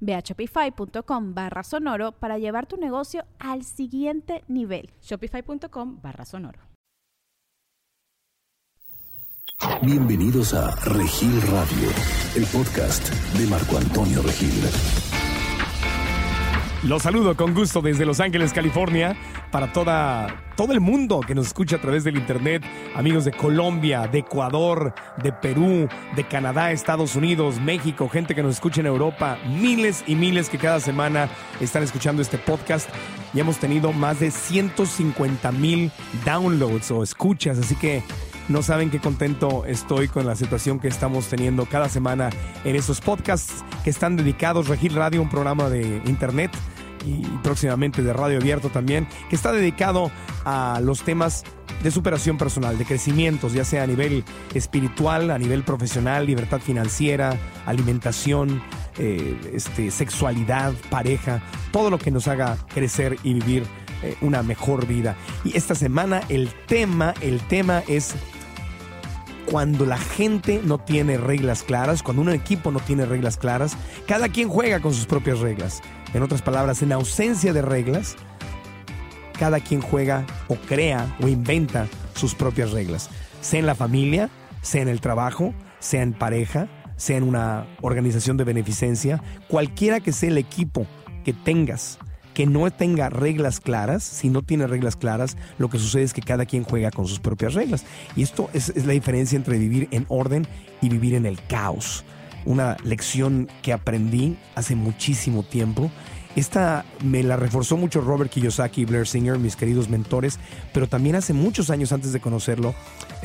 Ve a shopify.com barra sonoro para llevar tu negocio al siguiente nivel. Shopify.com barra sonoro. Bienvenidos a Regil Radio, el podcast de Marco Antonio Regil. Los saludo con gusto desde Los Ángeles, California, para toda, todo el mundo que nos escucha a través del Internet, amigos de Colombia, de Ecuador, de Perú, de Canadá, Estados Unidos, México, gente que nos escucha en Europa, miles y miles que cada semana están escuchando este podcast. Y hemos tenido más de 150 mil downloads o escuchas, así que no saben qué contento estoy con la situación que estamos teniendo cada semana en estos podcasts que están dedicados, Regil Radio, un programa de internet y próximamente de radio abierto también, que está dedicado a los temas de superación personal, de crecimientos, ya sea a nivel espiritual, a nivel profesional, libertad financiera, alimentación, eh, este, sexualidad, pareja, todo lo que nos haga crecer y vivir eh, una mejor vida. Y esta semana el tema, el tema es cuando la gente no tiene reglas claras, cuando un equipo no tiene reglas claras, cada quien juega con sus propias reglas. En otras palabras, en ausencia de reglas, cada quien juega o crea o inventa sus propias reglas. Sea en la familia, sea en el trabajo, sea en pareja, sea en una organización de beneficencia, cualquiera que sea el equipo que tengas que no tenga reglas claras, si no tiene reglas claras, lo que sucede es que cada quien juega con sus propias reglas. Y esto es, la diferencia entre vivir en orden y vivir en el caos. Una lección que aprendí hace muchísimo tiempo. Esta me la reforzó mucho Robert Kiyosaki y Blair Singer, mis queridos mentores, pero también hace muchos años antes de conocerlo,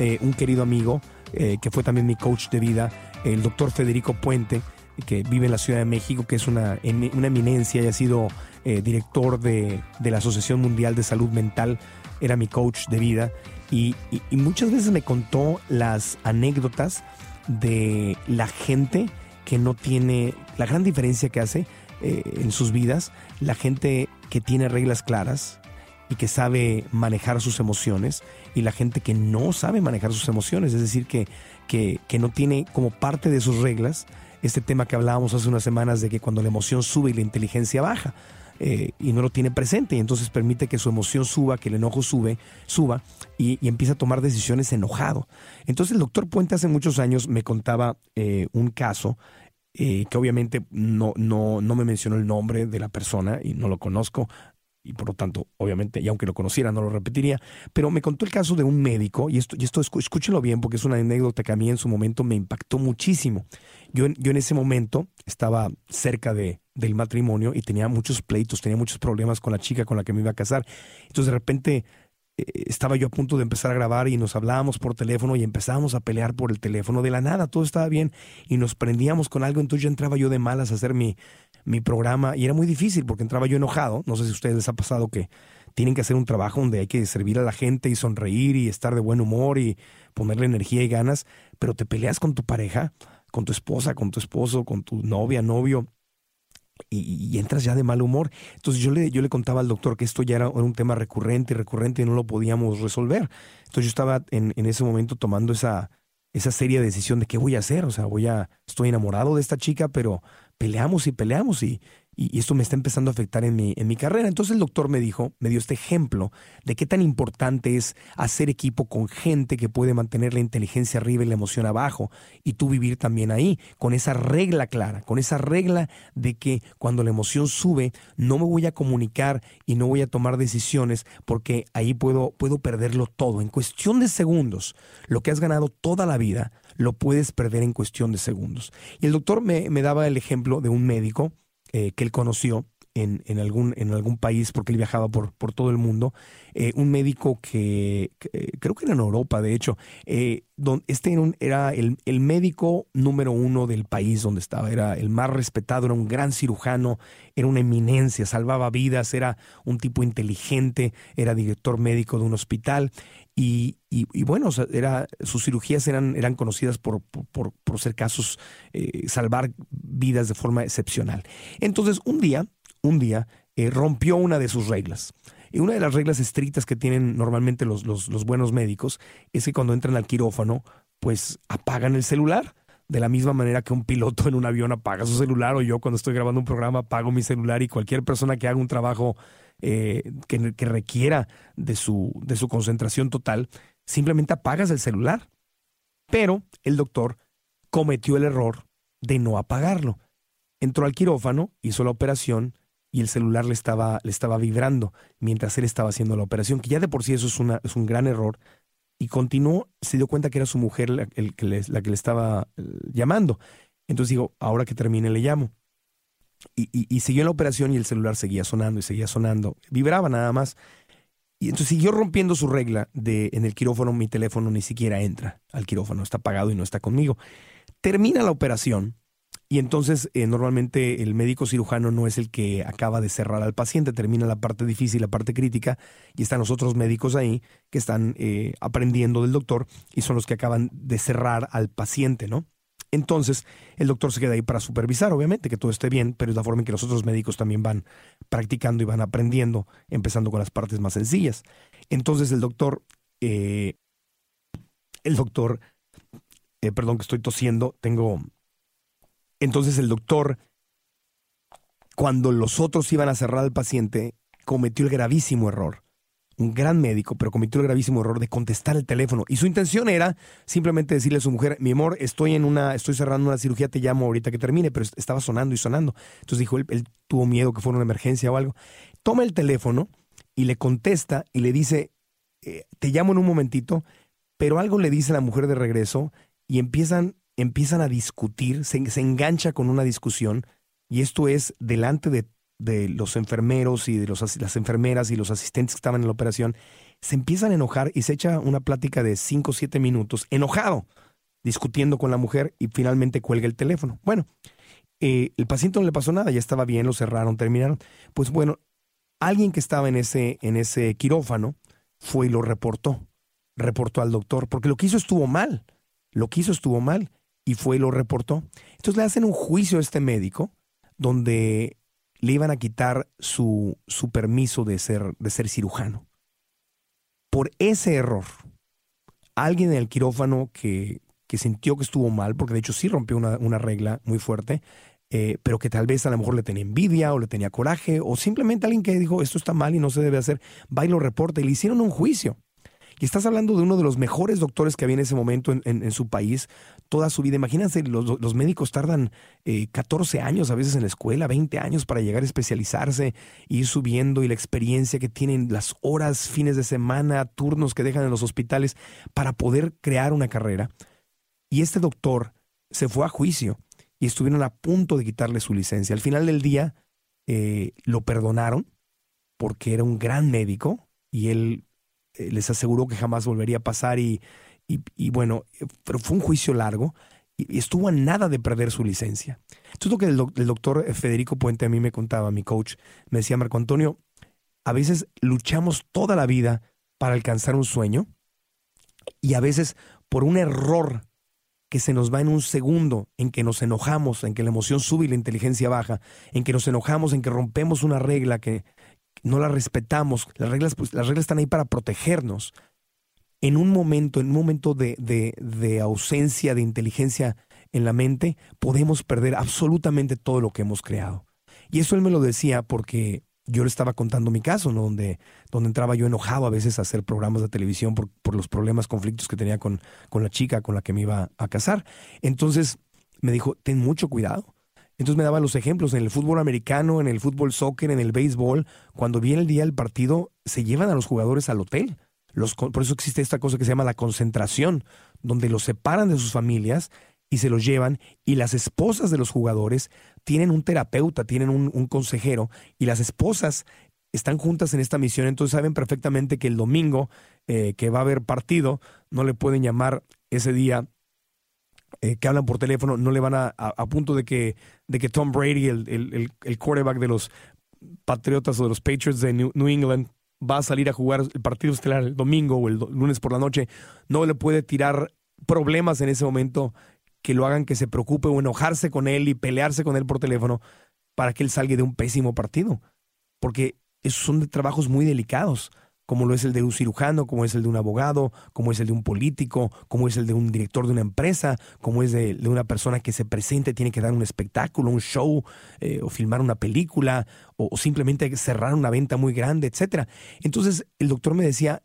eh, un querido amigo eh, que fue también mi coach de vida, el doctor Federico Puente, que vive en la Ciudad de México, que es una, una eminencia y ha sido eh, director de, la Asociación Mundial de Salud Mental, era mi coach de vida y, muchas veces me contó las anécdotas de la gente que no tiene, la gran diferencia que hace eh, en sus vidas, la gente que tiene reglas claras y que sabe manejar sus emociones y la gente que no sabe manejar sus emociones, es decir, que, que, que no tiene como parte de sus reglas este tema que hablábamos hace unas semanas de que cuando la emoción sube y la inteligencia baja. Eh, y no lo tiene presente y entonces permite que su emoción suba, que el enojo sube, suba y, empieza a tomar decisiones enojado. Entonces el doctor Puente hace muchos años me contaba eh, un caso eh, que obviamente no, no, no me mencionó el nombre de la persona y no lo conozco, y por lo tanto, obviamente, y aunque lo conociera, no lo repetiría, pero me contó el caso de un médico, y esto, y esto escúchelo bien porque es una anécdota que a mí en su momento me impactó muchísimo. Yo, yo en ese momento estaba cerca de, del matrimonio y tenía muchos pleitos, tenía muchos problemas con la chica con la que me iba a casar. Entonces de repente eh, estaba yo a punto de empezar a grabar y nos hablábamos por teléfono y empezábamos a pelear por el teléfono de la nada, todo estaba bien y nos prendíamos con algo, entonces ya entraba yo de malas a hacer mi, mi programa y era muy difícil porque entraba yo enojado. No sé si a ustedes les ha pasado que tienen que hacer un trabajo donde hay que servir a la gente y sonreír y estar de buen humor y ponerle energía y ganas, pero te peleas con tu pareja, con tu esposa, con tu esposo, con tu novia, novio. Y, entras ya de mal humor. Entonces yo le, yo le contaba al doctor que esto ya era, un tema recurrente y recurrente y no lo podíamos resolver. Entonces yo estaba en, en ese momento tomando esa, esa seria decisión de qué voy a hacer. O sea, voy a, estoy enamorado de esta chica, pero peleamos y peleamos y, y, esto me está empezando a afectar en mi, en mi carrera. Entonces el doctor me dijo, me dio este ejemplo de qué tan importante es hacer equipo con gente que puede mantener la inteligencia arriba y la emoción abajo y tú vivir también ahí, con esa regla clara, con esa regla de que cuando la emoción sube no me voy a comunicar y no voy a tomar decisiones porque ahí puedo, puedo perderlo todo. En cuestión de segundos, lo que has ganado toda la vida, lo puedes perder en cuestión de segundos. Y el doctor me, me daba el ejemplo de un médico eh, que él conoció en, en, algún, en algún país, porque él viajaba por, por todo el mundo, eh, un médico que, eh, creo que era en Europa, de hecho, este era, el, el, médico número uno del país donde estaba, era el más respetado, era un gran cirujano, era una eminencia, salvaba vidas, era un tipo inteligente, era director médico de un hospital y, y, bueno, era, sus cirugías eran, eran conocidas por, por, por ser casos, eh, salvar vidas de forma excepcional. Entonces, un día, un día, eh, rompió una de sus reglas. Y una de las reglas estrictas que tienen normalmente los, buenos médicos es que cuando entran al quirófano, pues apagan el celular de la misma manera que un piloto en un avión apaga su celular o yo cuando estoy grabando un programa apago mi celular y cualquier persona que haga un trabajo eh, que, que, requiera de su, de su concentración total, simplemente apagas el celular. Pero el doctor cometió el error de no apagarlo. Entró al quirófano, hizo la operación y el celular le estaba, le estaba vibrando mientras él estaba haciendo la operación, que ya de por sí eso es, una, es un gran error. Y continuó, se dio cuenta que era su mujer la, que, le, estaba eh, llamando. Entonces digo, ahora que termine le llamo. Y, y, siguió la operación y el celular seguía sonando y seguía sonando. Vibraba nada más. Y entonces siguió rompiendo su regla de en el quirófano mi teléfono ni siquiera entra al quirófano, está apagado y no está conmigo. Termina la operación y entonces eh, normalmente el médico cirujano no es el que acaba de cerrar al paciente, termina la parte difícil, la parte crítica y están los otros médicos ahí que están eh, aprendiendo del doctor y son los que acaban de cerrar al paciente, ¿no? Entonces, el doctor se queda ahí para supervisar, obviamente, que todo esté bien, pero es la forma en que los otros médicos también van practicando y van aprendiendo, empezando con las partes más sencillas. Entonces, el doctor, eh, el doctor, eh, perdón que estoy tosiendo, tengo... Entonces, el doctor, cuando los otros iban a cerrar al paciente, cometió el gravísimo error un gran médico, pero cometió el gravísimo error de contestar el teléfono. Y su intención era simplemente decirle a su mujer, mi amor, estoy en una, estoy cerrando una cirugía, te llamo ahorita que termine, pero estaba sonando y sonando. Entonces dijo, él, él tuvo miedo que fuera una emergencia o algo. Toma el teléfono y le contesta y le dice, eh, te llamo en un momentito, pero algo le dice la mujer de regreso y empiezan, empiezan a discutir, se, engancha con una discusión y esto es delante de de los enfermeros y de los, las enfermeras y los asistentes que estaban en la operación, se empiezan a enojar y se echa una plática de 5 o 7 minutos, enojado, discutiendo con la mujer y finalmente cuelga el teléfono. Bueno, eh, el paciente no le pasó nada, ya estaba bien, lo cerraron, terminaron. Pues bueno, alguien que estaba en ese, en ese quirófano fue y lo reportó, reportó al doctor, porque lo que hizo estuvo mal, lo que hizo estuvo mal y fue y lo reportó. Entonces le hacen un juicio a este médico donde le iban a quitar su, su permiso de ser, de ser cirujano. Por ese error, alguien en el quirófano que, que sintió que estuvo mal, porque de hecho sí rompió una, una regla muy fuerte, eh, pero que tal vez a lo mejor le tenía envidia o le tenía coraje, o simplemente alguien que dijo esto está mal y no se debe hacer, va y lo reporta y le hicieron un juicio. Y estás hablando de uno de los mejores doctores que había en ese momento en, su país, toda su vida. Imagínense, los, médicos tardan 14 eh, años a veces en la escuela, 20 años para llegar a especializarse, ir subiendo y la experiencia que tienen, las horas, fines de semana, turnos que dejan en los hospitales para poder crear una carrera. Y este doctor se fue a juicio y estuvieron a punto de quitarle su licencia. Al final del día eh, lo perdonaron porque era un gran médico y él eh, les aseguró que jamás volvería a pasar y, y, bueno, pero fue un juicio largo y, estuvo a nada de perder su licencia. Esto es lo que el, doctor Federico Puente a mí me contaba, mi coach, me decía, Marco Antonio, a veces luchamos toda la vida para alcanzar un sueño y a veces por un error que se nos va en un segundo, en que nos enojamos, en que la emoción sube y la inteligencia baja, en que nos enojamos, en que rompemos una regla que, no la respetamos, las reglas, pues, las reglas están ahí para protegernos. En un momento, en un momento de, de, de ausencia de inteligencia en la mente, podemos perder absolutamente todo lo que hemos creado. Y eso él me lo decía porque yo le estaba contando mi caso, ¿no? donde, donde entraba yo enojado a veces a hacer programas de televisión por, por los problemas, conflictos que tenía con, con la chica con la que me iba a casar. Entonces me dijo, ten mucho cuidado. Entonces me daba los ejemplos en el fútbol americano, en el fútbol soccer, en el béisbol. Cuando viene el día del partido, se llevan a los jugadores al hotel. Por eso existe esta cosa que se llama la concentración, donde los separan de sus familias y se los llevan y las esposas de los jugadores tienen un terapeuta, tienen un, consejero y las esposas están juntas en esta misión, entonces saben perfectamente que el domingo eh, que va a haber partido no le pueden llamar ese día eh, que hablan por teléfono, no le van a, a, punto de que, de que Tom Brady, el, el, el, quarterback de los Patriotas o de los Patriots de New, England, va a salir a jugar el partido estelar el domingo o el lunes por la noche, no le puede tirar problemas en ese momento que lo hagan que se preocupe o enojarse con él y pelearse con él por teléfono para que él salga de un pésimo partido. Porque esos son trabajos muy delicados, como lo es el de un cirujano, como es el de un abogado, como es el de un político, como es el de un director de una empresa, como es de, de una persona que se presente, tiene que dar un espectáculo, un show, eh, o filmar una película, o, simplemente cerrar una venta muy grande, etc. Entonces el doctor me decía,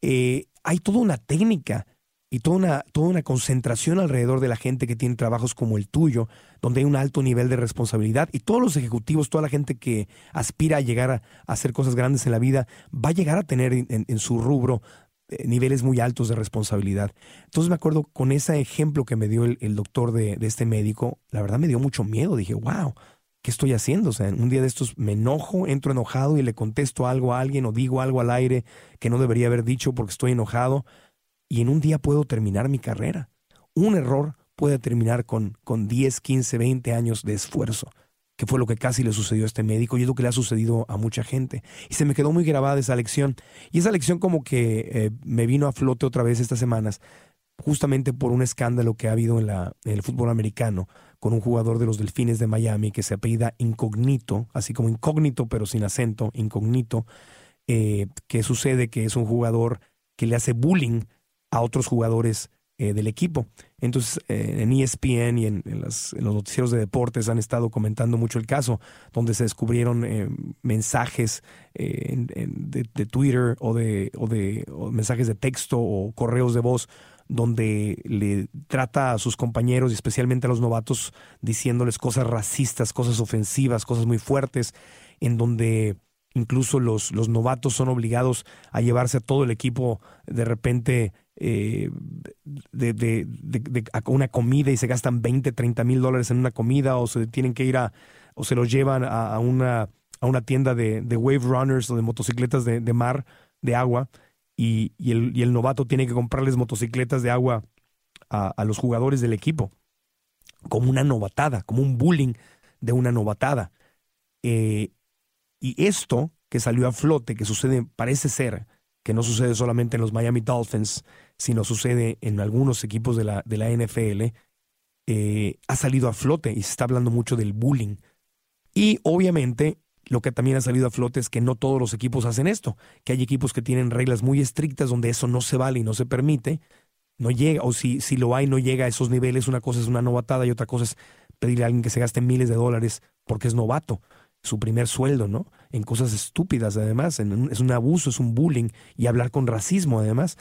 eh, hay toda una técnica y toda una, toda una concentración alrededor de la gente que tiene trabajos como el tuyo, donde hay un alto nivel de responsabilidad y todos los ejecutivos, toda la gente que aspira a llegar a, hacer cosas grandes en la vida, va a llegar a tener en, su rubro eh, niveles muy altos de responsabilidad. Entonces me acuerdo con ese ejemplo que me dio el, doctor de, de, este médico, la verdad me dio mucho miedo, dije, wow. ¿Qué estoy haciendo? O sea, un día de estos me enojo, entro enojado y le contesto algo a alguien o digo algo al aire que no debería haber dicho porque estoy enojado y en un día puedo terminar mi carrera. Un error puede terminar con, con 10, 15, 20 años de esfuerzo, que fue lo que casi le sucedió a este médico y es lo que le ha sucedido a mucha gente. Y se me quedó muy grabada esa lección. Y esa lección como que eh, me vino a flote otra vez estas semanas, justamente por un escándalo que ha habido en, la, en el fútbol americano con un jugador de los Delfines de Miami que se apellida Incognito, así como incógnito pero sin acento, Incognito, eh, que sucede que es un jugador que le hace bullying a otros jugadores eh, del equipo. Entonces, eh, en ESPN y en, los noticieros de deportes han estado comentando mucho el caso, donde se descubrieron eh, mensajes de, Twitter o de, mensajes de texto o correos de voz donde le trata a sus compañeros y especialmente a los novatos diciéndoles cosas racistas, cosas ofensivas, cosas muy fuertes, en donde incluso los, los novatos son obligados a llevarse a todo el equipo de repente eh, de, una comida y se gastan 20, 30 mil dólares en una comida o se tienen que ir a, o se los llevan a, una, a una tienda de, wave runners o de motocicletas de, mar, de agua, y, y, el, novato tiene que comprarles motocicletas de agua a, a los jugadores del equipo, como una novatada, como un bullying de una novatada. Eh, y esto que salió a flote, que sucede, parece ser, que no sucede solamente en los Miami Dolphins, sino sucede en algunos equipos de la, de la NFL, eh, ha salido a flote y se está hablando mucho del bullying. Y obviamente lo que también ha salido a flote es que no todos los equipos hacen esto, que hay equipos que tienen reglas muy estrictas donde eso no se vale y no se permite, no llega, o si, si lo hay, no llega a esos niveles, una cosa es una novatada y otra cosa es pedirle a alguien que se gaste miles de dólares porque es novato su primer sueldo, ¿no? En cosas estúpidas, además, es un abuso, es un bullying y hablar con racismo, además.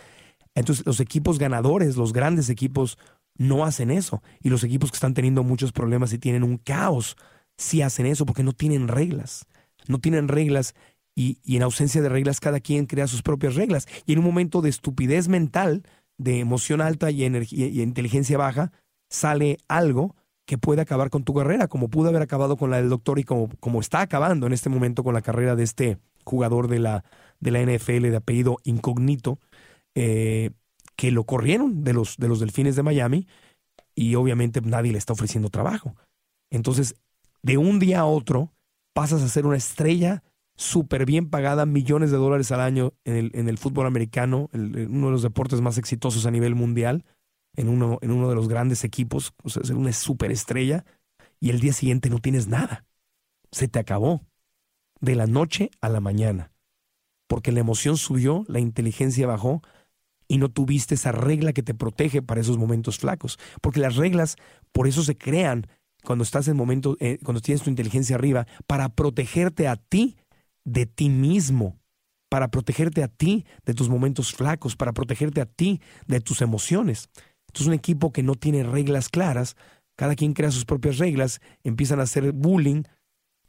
Entonces, los equipos ganadores, los grandes equipos, no hacen eso. Y los equipos que están teniendo muchos problemas y tienen un caos, sí hacen eso porque no tienen reglas. No tienen reglas y, en ausencia de reglas, cada quien crea sus propias reglas. Y en un momento de estupidez mental, de emoción alta y, y inteligencia baja, sale algo que puede acabar con tu carrera, como pudo haber acabado con la del doctor y como, como está acabando en este momento con la carrera de este jugador de la, de la NFL de apellido Incógnito, eh, que lo corrieron de los, de los Delfines de Miami y obviamente nadie le está ofreciendo trabajo. Entonces, de un día a otro, pasas a ser una estrella súper bien pagada, millones de dólares al año en el, en el fútbol americano, uno de los deportes más exitosos a nivel mundial en uno, en uno de los grandes equipos, o sea, ser una superestrella, y el día siguiente no tienes nada. Se te acabó. De la noche a la mañana. Porque la emoción subió, la inteligencia bajó y no tuviste esa regla que te protege para esos momentos flacos. Porque las reglas, por eso se crean cuando estás en momento, eh, cuando tienes tu inteligencia arriba, para protegerte a ti de ti mismo, para protegerte a ti de tus momentos flacos, para protegerte a ti de tus emociones. Entonces un equipo que no tiene reglas claras, cada quien crea sus propias reglas, empiezan a hacer bullying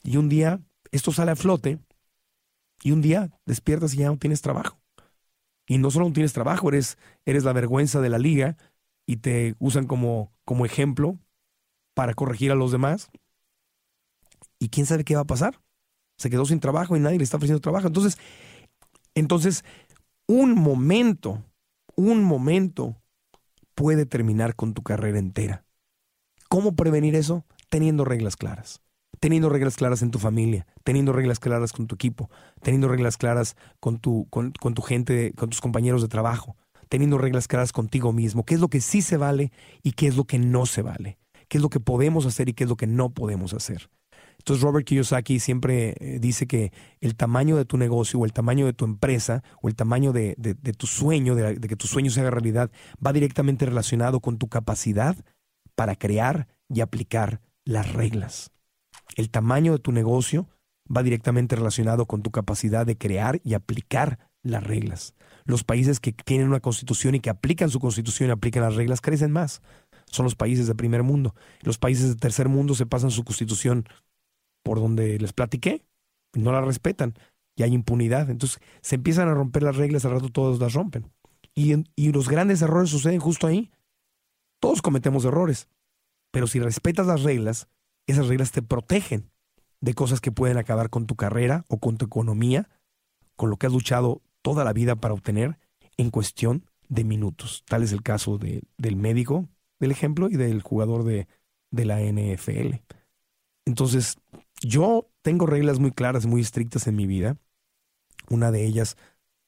y un día esto sale a flote y un día despiertas y ya no tienes trabajo. Y no solo no tienes trabajo, eres, eres la vergüenza de la liga y te usan como, como ejemplo para corregir a los demás. ¿Y quién sabe qué va a pasar? Se quedó sin trabajo y nadie le está ofreciendo trabajo. Entonces, entonces un momento, un momento puede terminar con tu carrera entera. ¿Cómo prevenir eso? Teniendo reglas claras. Teniendo reglas claras en tu familia, teniendo reglas claras con tu equipo, teniendo reglas claras con tu, con, con tu gente, con tus compañeros de trabajo, teniendo reglas claras contigo mismo, qué es lo que sí se vale y qué es lo que no se vale, qué es lo que podemos hacer y qué es lo que no podemos hacer. Entonces Robert Kiyosaki siempre eh, dice que el tamaño de tu negocio o el tamaño de tu empresa o el tamaño de, tu sueño, de, de, que tu sueño se haga realidad, va directamente relacionado con tu capacidad para crear y aplicar las reglas. El tamaño de tu negocio va directamente relacionado con tu capacidad de crear y aplicar las reglas. Los países que tienen una constitución y que aplican su constitución y aplican las reglas crecen más. Son los países de primer mundo. Los países de tercer mundo se pasan su constitución por donde les platiqué, no la respetan y hay impunidad. Entonces se empiezan a romper las reglas, al rato todos las rompen. Y, y los grandes errores suceden justo ahí. Todos cometemos errores, pero si respetas las reglas, esas reglas te protegen de cosas que pueden acabar con tu carrera o con tu economía, con lo que has luchado toda la vida para obtener en cuestión de minutos. Tal es el caso de, del médico, del ejemplo, y del jugador de, de la NFL. Entonces, yo tengo reglas muy claras, muy estrictas en mi vida. Una de ellas,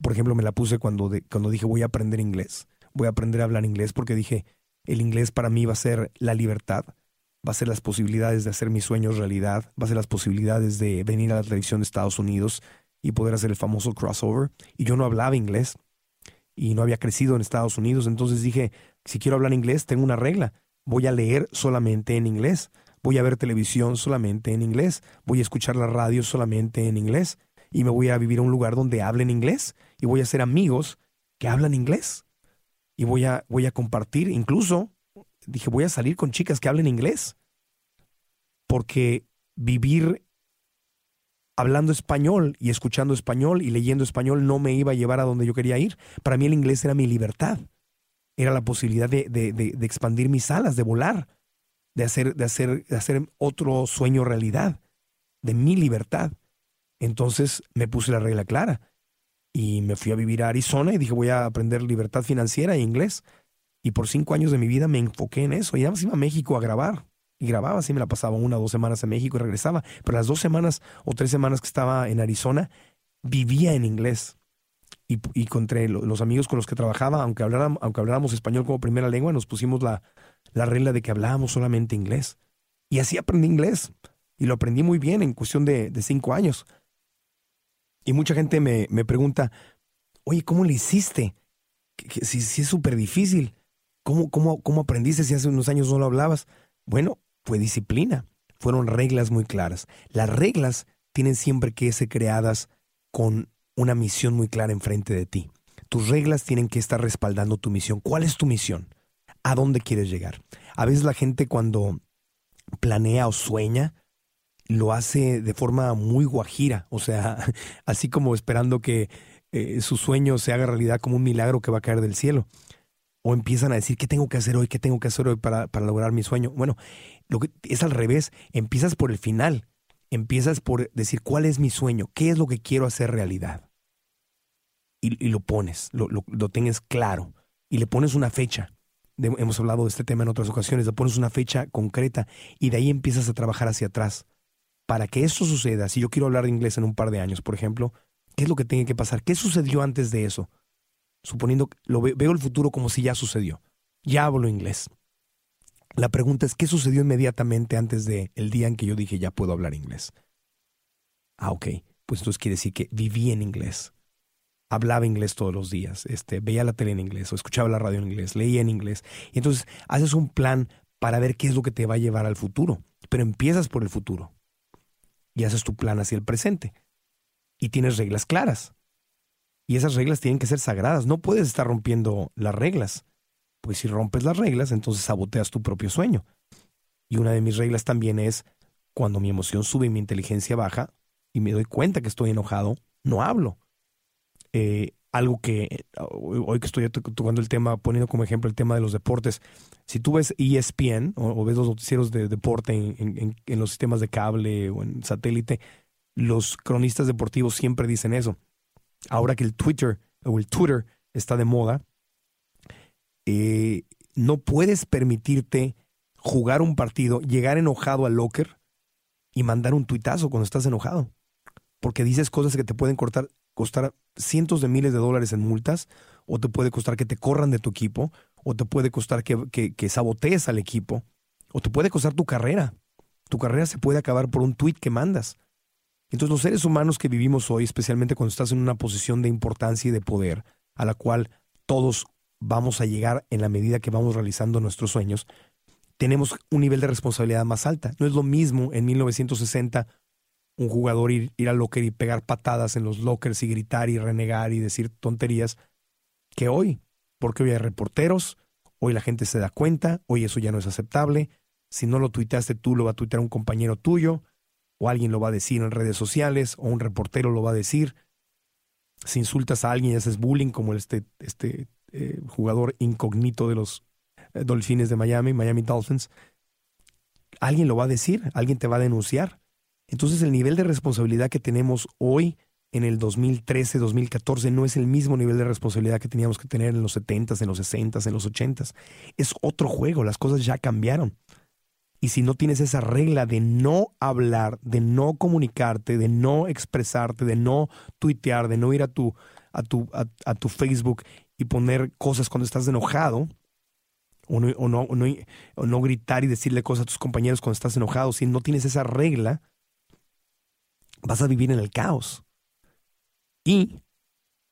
por ejemplo, me la puse cuando, cuando dije voy a aprender inglés. Voy a aprender a hablar inglés porque dije, el inglés para mí va a ser la libertad, va a ser las posibilidades de hacer mis sueños realidad, va a ser las posibilidades de venir a la televisión de Estados Unidos y poder hacer el famoso crossover. Y yo no hablaba inglés y no había crecido en Estados Unidos, entonces dije, si quiero hablar inglés, tengo una regla, voy a leer solamente en inglés voy a ver televisión solamente en inglés, voy a escuchar la radio solamente en inglés y me voy a vivir a un lugar donde hablen inglés y voy a hacer amigos que hablan inglés y voy a, voy a compartir, incluso dije, voy a salir con chicas que hablen inglés porque vivir hablando español y escuchando español y leyendo español no me iba a llevar a donde yo quería ir. Para mí el inglés era mi libertad, era la posibilidad de, de, de expandir mis alas, de volar de hacer, de hacer, de hacer otro sueño realidad, de mi libertad. Entonces me puse la regla clara y me fui a vivir a Arizona y dije voy a aprender libertad financiera e inglés. Y por cinco años de mi vida me enfoqué en eso. Y además iba a México a grabar. Y grababa, así me la pasaba una o dos semanas en México y regresaba. Pero las dos semanas o tres semanas que estaba en Arizona, vivía en inglés. Y, y los amigos con los que trabajaba, aunque habláramos, aunque habláramos español como primera lengua, nos pusimos la, la regla de que hablábamos solamente inglés. Y así aprendí inglés. Y lo aprendí muy bien en cuestión de, cinco años. Y mucha gente me, me pregunta, oye, ¿cómo le hiciste? Si, es súper difícil. ¿Cómo, cómo, ¿Cómo aprendiste si hace unos años no lo hablabas? Bueno, fue disciplina. Fueron reglas muy claras. Las reglas tienen siempre que ser creadas con una misión muy clara enfrente de ti. Tus reglas tienen que estar respaldando tu misión. ¿Cuál es tu misión? A dónde quieres llegar. A veces la gente cuando planea o sueña, lo hace de forma muy guajira, o sea, así como esperando que eh, su sueño se haga realidad como un milagro que va a caer del cielo. O empiezan a decir, ¿qué tengo que hacer hoy? ¿Qué tengo que hacer hoy para, lograr mi sueño? Bueno, lo que, es al revés, empiezas por el final, empiezas por decir, ¿cuál es mi sueño? ¿Qué es lo que quiero hacer realidad? Y, lo pones, lo, lo, lo tengas claro y le pones una fecha hemos hablado de este tema en otras ocasiones, le pones una fecha concreta y de ahí empiezas a trabajar hacia atrás. Para que esto suceda, si yo quiero hablar inglés en un par de años, por ejemplo, ¿qué es lo que tiene que pasar? ¿Qué sucedió antes de eso? Suponiendo que lo veo el futuro como si ya sucedió. Ya hablo inglés. La pregunta es, ¿qué sucedió inmediatamente antes del el día en que yo dije ya puedo hablar inglés? Ah, ok. Pues entonces quiere decir que viví en inglés hablaba inglés todos los días, este, veía la tele en inglés o escuchaba la radio en inglés, leía en inglés. Y entonces haces un plan para ver qué es lo que te va a llevar al futuro. pero empiezas por el futuro y haces tu plan hacia el presente. Y tienes reglas claras. Y esas reglas tienen que ser sagradas. No puedes estar rompiendo las reglas. Pues si rompes las reglas, entonces saboteas tu propio sueño. Y una de mis reglas también es, cuando mi emoción sube y mi inteligencia baja, y me doy cuenta que estoy enojado, no hablo. Eh, algo que hoy que estoy tocando el tema, poniendo como ejemplo el tema de los deportes, si tú ves ESPN o, ves los noticieros de deporte en, los sistemas de cable o en satélite, los cronistas deportivos siempre dicen eso. Ahora que el Twitter o el Twitter está de moda, eh, no puedes permitirte jugar un partido, llegar enojado al locker y mandar un tuitazo cuando estás enojado. Porque dices cosas que te pueden cortar costar cientos de miles de dólares en multas, o te puede costar que te corran de tu equipo, o te puede costar que, que, sabotees al equipo, o te puede costar tu carrera. Tu carrera se puede acabar por un tweet que mandas. Entonces los seres humanos que vivimos hoy, especialmente cuando estás en una posición de importancia y de poder, a la cual todos vamos a llegar en la medida que vamos realizando nuestros sueños, tenemos un nivel de responsabilidad más alta. No es lo mismo en 1960 un jugador ir, ir al locker y pegar patadas en los lockers y gritar y renegar y decir tonterías que hoy, porque hoy hay reporteros, hoy la gente se da cuenta, hoy eso ya no es aceptable, si no lo tuiteaste tú, lo va a tuitear un compañero tuyo, o alguien lo va a decir en redes sociales, o un reportero lo va a decir. Si insultas a alguien y haces bullying, como este, este eh, jugador incógnito de los eh, Dolphines de Miami, Miami Dolphins, alguien lo va a decir, alguien te va a denunciar. Entonces el nivel de responsabilidad que tenemos hoy en el 2013, 2014 no es el mismo nivel de responsabilidad que teníamos que tener en los 70s, en los 60s, en los 80s. Es otro juego, las cosas ya cambiaron. Y si no tienes esa regla de no hablar, de no comunicarte, de no expresarte, de no tuitear, de no ir a tu, a tu, a, tu Facebook y poner cosas cuando estás enojado, o no, o, no, o no gritar y decirle cosas a tus compañeros cuando estás enojado, si no tienes esa regla, vas a vivir en el caos. Y,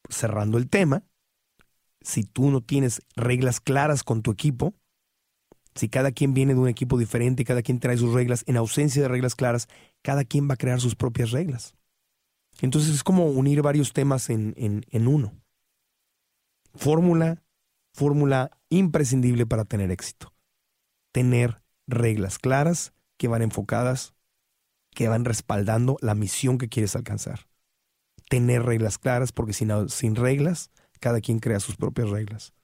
cerrando el tema, si tú no tienes reglas claras con tu equipo, si cada quien viene de un equipo diferente cada quien trae sus reglas, en ausencia de reglas claras, cada quien va a crear sus propias reglas. Entonces es como unir varios temas en, en, en uno. Fórmula, fórmula imprescindible para tener éxito. Tener reglas claras que van enfocadas que van respaldando la misión que quieres alcanzar. Tener reglas claras, porque sin, sin reglas, cada quien crea sus propias reglas.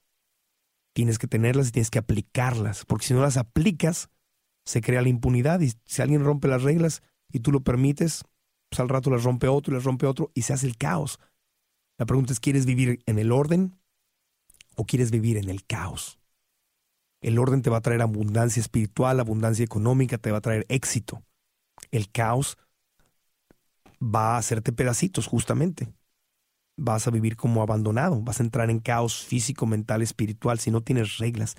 Tienes que tenerlas y tienes que aplicarlas, porque si no las aplicas, se crea la impunidad y si alguien rompe las reglas y tú lo permites, pues al rato las rompe otro y las rompe otro y se hace el caos. La pregunta es, ¿quieres vivir en el orden o quieres vivir en el caos? El orden te va a traer abundancia espiritual, abundancia económica, te va a traer éxito el caos va a hacerte pedacitos justamente. Vas a vivir como abandonado, vas a entrar en caos físico, mental, espiritual si no tienes reglas.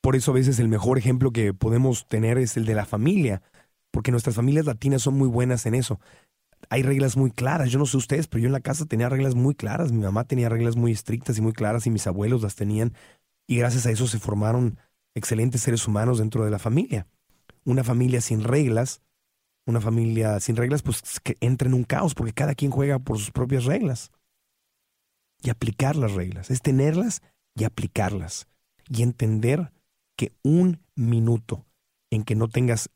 Por eso a veces el mejor ejemplo que podemos tener es el de la familia, porque nuestras familias latinas son muy buenas en eso. Hay reglas muy claras, yo no sé ustedes, pero yo en la casa tenía reglas muy claras, mi mamá tenía reglas muy estrictas y muy claras y mis abuelos las tenían y gracias a eso se formaron excelentes seres humanos dentro de la familia una familia sin reglas, una familia sin reglas, pues que entra en un caos porque cada quien juega por sus propias reglas. Y aplicar las reglas, es tenerlas y aplicarlas. Y entender que un minuto en que no tengas,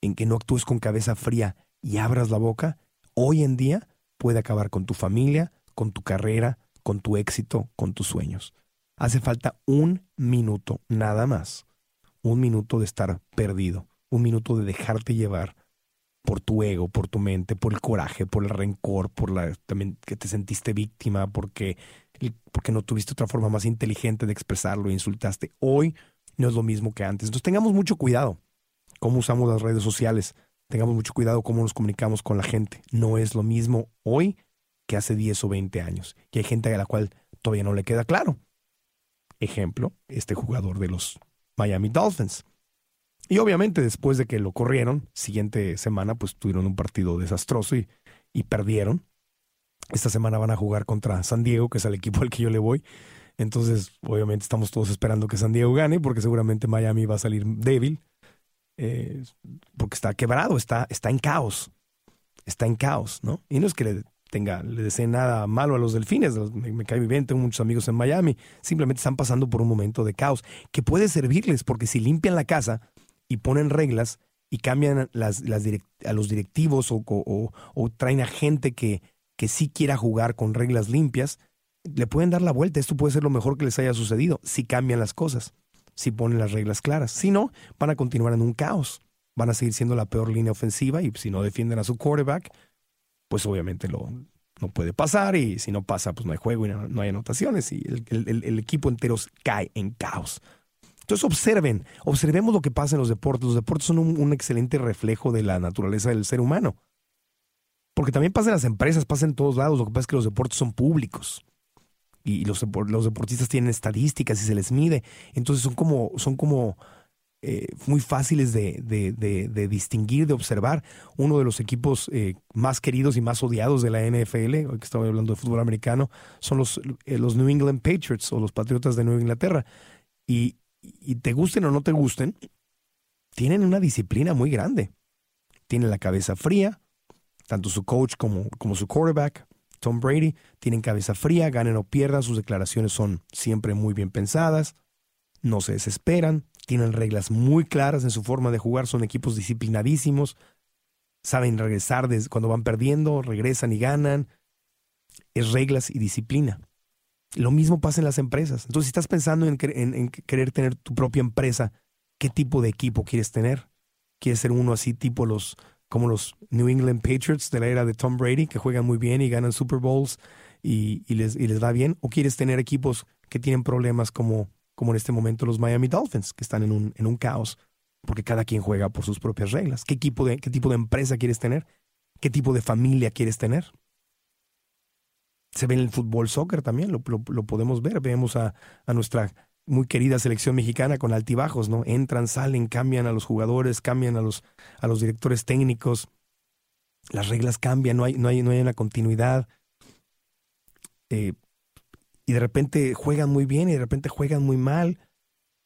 en que no actúes con cabeza fría y abras la boca, hoy en día puede acabar con tu familia, con tu carrera, con tu éxito, con tus sueños. Hace falta un minuto, nada más. Un minuto de estar perdido un minuto de dejarte llevar por tu ego, por tu mente, por el coraje, por el rencor, por la también que te sentiste víctima, porque, porque no tuviste otra forma más inteligente de expresarlo e insultaste. Hoy no es lo mismo que antes. Entonces tengamos mucho cuidado cómo usamos las redes sociales, tengamos mucho cuidado cómo nos comunicamos con la gente. No es lo mismo hoy que hace 10 o 20 años. Y hay gente a la cual todavía no le queda claro. Ejemplo, este jugador de los Miami Dolphins. Y obviamente después de que lo corrieron, siguiente semana pues tuvieron un partido desastroso y, y perdieron. Esta semana van a jugar contra San Diego, que es el equipo al que yo le voy. Entonces, obviamente estamos todos esperando que San Diego gane, porque seguramente Miami va a salir débil. eh, porque está quebrado, está, está en caos, está en caos, ¿no? Y no es que le tenga, le desee nada malo a los delfines, me, me cae bien, tengo muchos amigos en Miami, simplemente están pasando por un momento de caos que puede servirles, porque si limpian la casa y ponen reglas y cambian las, a los directivos o, traen a gente que, que sí quiera jugar con reglas limpias, le pueden dar la vuelta. Esto puede ser lo mejor que les haya sucedido si cambian las cosas, si ponen las reglas claras. Si no, van a continuar en un caos. Van a seguir siendo la peor línea ofensiva y si no defienden a su quarterback, pues obviamente lo, no puede pasar y si no pasa, pues no hay juego y no, hay anotaciones y el, equipo entero cae en caos. Entonces observen, observemos lo que pasa en los deportes. Los deportes son un, excelente reflejo de la naturaleza del ser humano. Porque también pasa en las empresas, pasa en todos lados. Lo que pasa es que los deportes son públicos. Y los, los deportistas tienen estadísticas y se les mide. Entonces son como, son como eh, muy fáciles de, de, distinguir, de observar. Uno de los equipos eh, más queridos y más odiados de la NFL, hoy que estamos hablando de fútbol americano, son los, eh, los New England Patriots o los Patriotas de Nueva Inglaterra. Y, y te gusten o no te gusten, tienen una disciplina muy grande. Tienen la cabeza fría, tanto su coach como, como su quarterback, Tom Brady, tienen cabeza fría, ganen o pierdan, sus declaraciones son siempre muy bien pensadas, no se desesperan, tienen reglas muy claras en su forma de jugar, son equipos disciplinadísimos, saben regresar cuando van perdiendo, regresan y ganan. Es reglas y disciplina. Lo mismo pasa en las empresas. Entonces, si estás pensando en, querer tener tu propia empresa, ¿qué tipo de equipo quieres tener? ¿Quieres ser uno así tipo los como los New England Patriots de la era de Tom Brady, que juegan muy bien y ganan Super Bowls y, les, va bien? ¿O quieres tener equipos que tienen problemas como como en este momento los Miami Dolphins, que están en un, en un caos, porque cada quien juega por sus propias reglas. ¿Qué, equipo de, ¿Qué tipo de empresa quieres tener? ¿Qué tipo de familia quieres tener? Se ve en el fútbol soccer también, lo, lo, podemos ver. Vemos a, a, nuestra muy querida selección mexicana con altibajos, ¿no? Entran, salen, cambian a los jugadores, cambian a los, a los directores técnicos. Las reglas cambian, no hay, no hay, no hay una continuidad. Eh, y de repente juegan muy bien y de repente juegan muy mal.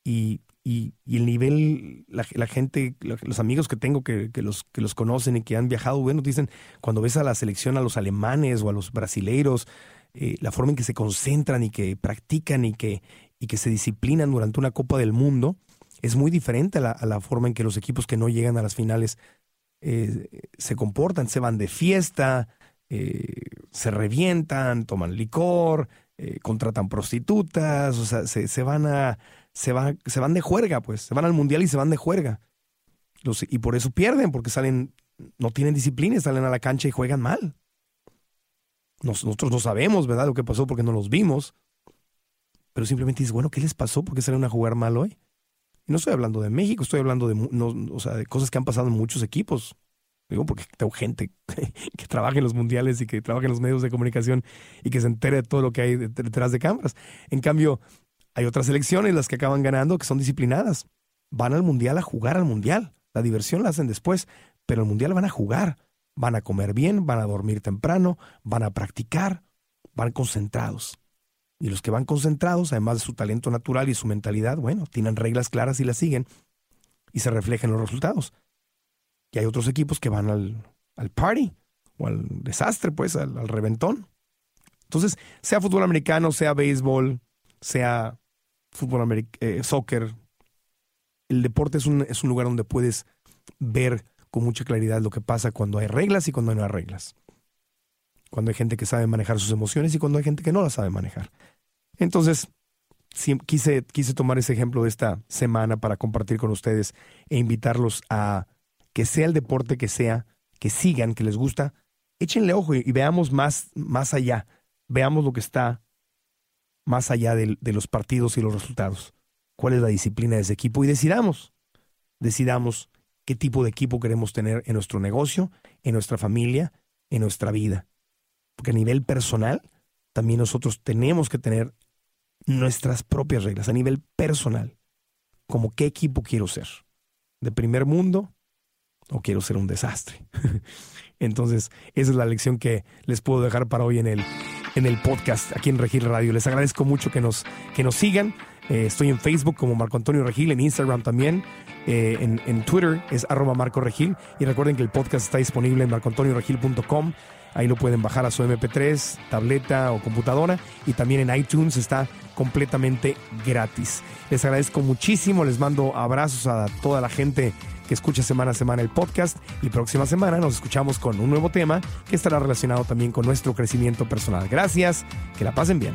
Y, y, el nivel, la, gente, los amigos que tengo que, los, que los conocen y que han viajado, bueno, dicen, cuando ves a la selección, a los alemanes o a los brasileiros, eh, la forma en que se concentran y que practican y que, y que se disciplinan durante una Copa del Mundo, es muy diferente a la, forma en que los equipos que no llegan a las finales eh, se comportan, se van de fiesta, eh, se revientan, toman licor, contratan prostitutas, o sea, se, se, van a, se, van, se van de juerga, pues, se van al mundial y se van de juerga. Y por eso pierden, porque salen, no tienen disciplina, salen a la cancha y juegan mal. nosotros no sabemos, ¿verdad?, lo que pasó porque no los vimos. Pero simplemente dices, bueno, ¿qué les pasó? ¿Por qué salen a jugar mal hoy? Y no estoy hablando de México, estoy hablando de, o sea, de cosas que han pasado en muchos equipos. Digo, porque tengo gente que trabaja en los mundiales y que trabaja en los medios de comunicación y que se entere de todo lo que hay detrás de cámaras. En cambio, hay otras elecciones, las que acaban ganando, que son disciplinadas. Van al mundial a jugar al mundial. La diversión la hacen después, pero al mundial van a jugar. Van a comer bien, van a dormir temprano, van a practicar, van concentrados. Y los que van concentrados, además de su talento natural y su mentalidad, bueno, tienen reglas claras y las siguen y se reflejan los resultados. Y hay otros equipos que van al, al party o al desastre, pues, al, reventón. Entonces, sea fútbol americano, sea béisbol, sea fútbol eh, soccer, el deporte es un, es un lugar donde puedes ver con mucha claridad lo que pasa cuando hay reglas y cuando no hay reglas. Cuando hay gente que sabe manejar sus emociones y cuando hay gente que no las sabe manejar. Entonces, quise, quise tomar ese ejemplo de esta semana para compartir con ustedes e invitarlos a que sea el deporte que sea, que sigan, que les gusta, échenle ojo y, veamos más, más allá, veamos lo que está más allá de, los partidos y los resultados. ¿Cuál es la disciplina de ese equipo? Y decidamos, decidamos qué tipo de equipo queremos tener en nuestro negocio, en nuestra familia, en nuestra vida. Porque a nivel personal, también nosotros tenemos que tener nuestras propias reglas, a nivel personal. Como qué equipo quiero ser. De primer mundo, o quiero ser un desastre. Entonces, esa es la lección que les puedo dejar para hoy en el, en el podcast aquí en Regir Radio. Les agradezco mucho que nos, que nos sigan. Eh, estoy en Facebook como Marco Antonio Regil, en Instagram también. Eh, en, en Twitter es arroba Marco Regil. Y recuerden que el podcast está disponible en marcoantonioregil.com. Ahí lo pueden bajar a su MP3, tableta o computadora. Y también en iTunes está completamente gratis. Les agradezco muchísimo. Les mando abrazos a toda la gente que escucha semana a semana el podcast. Y próxima semana nos escuchamos con un nuevo tema que estará relacionado también con nuestro crecimiento personal. Gracias. Que la pasen bien.